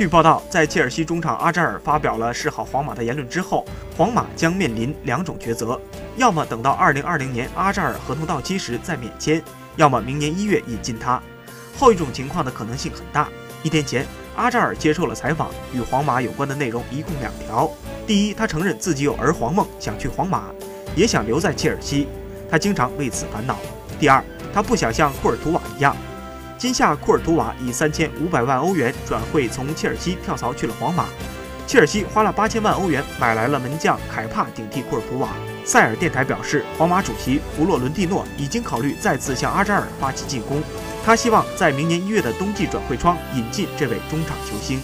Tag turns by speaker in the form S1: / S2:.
S1: 据报道，在切尔西中场阿扎尔发表了示好皇马的言论之后，皇马将面临两种抉择：要么等到2020年阿扎尔合同到期时再免签，要么明年一月引进他。后一种情况的可能性很大。一天前，阿扎尔接受了采访，与皇马有关的内容一共两条：第一，他承认自己有儿皇梦，想去皇马，也想留在切尔西，他经常为此烦恼；第二，他不想像库尔图瓦一样。今夏，库尔图瓦以三千五百万欧元转会从切尔西跳槽去了皇马，切尔西花了八千万欧元买来了门将凯帕顶替库尔图瓦。塞尔电台表示，皇马主席弗洛伦蒂诺已经考虑再次向阿扎尔发起进攻，他希望在明年一月的冬季转会窗引进这位中场球星。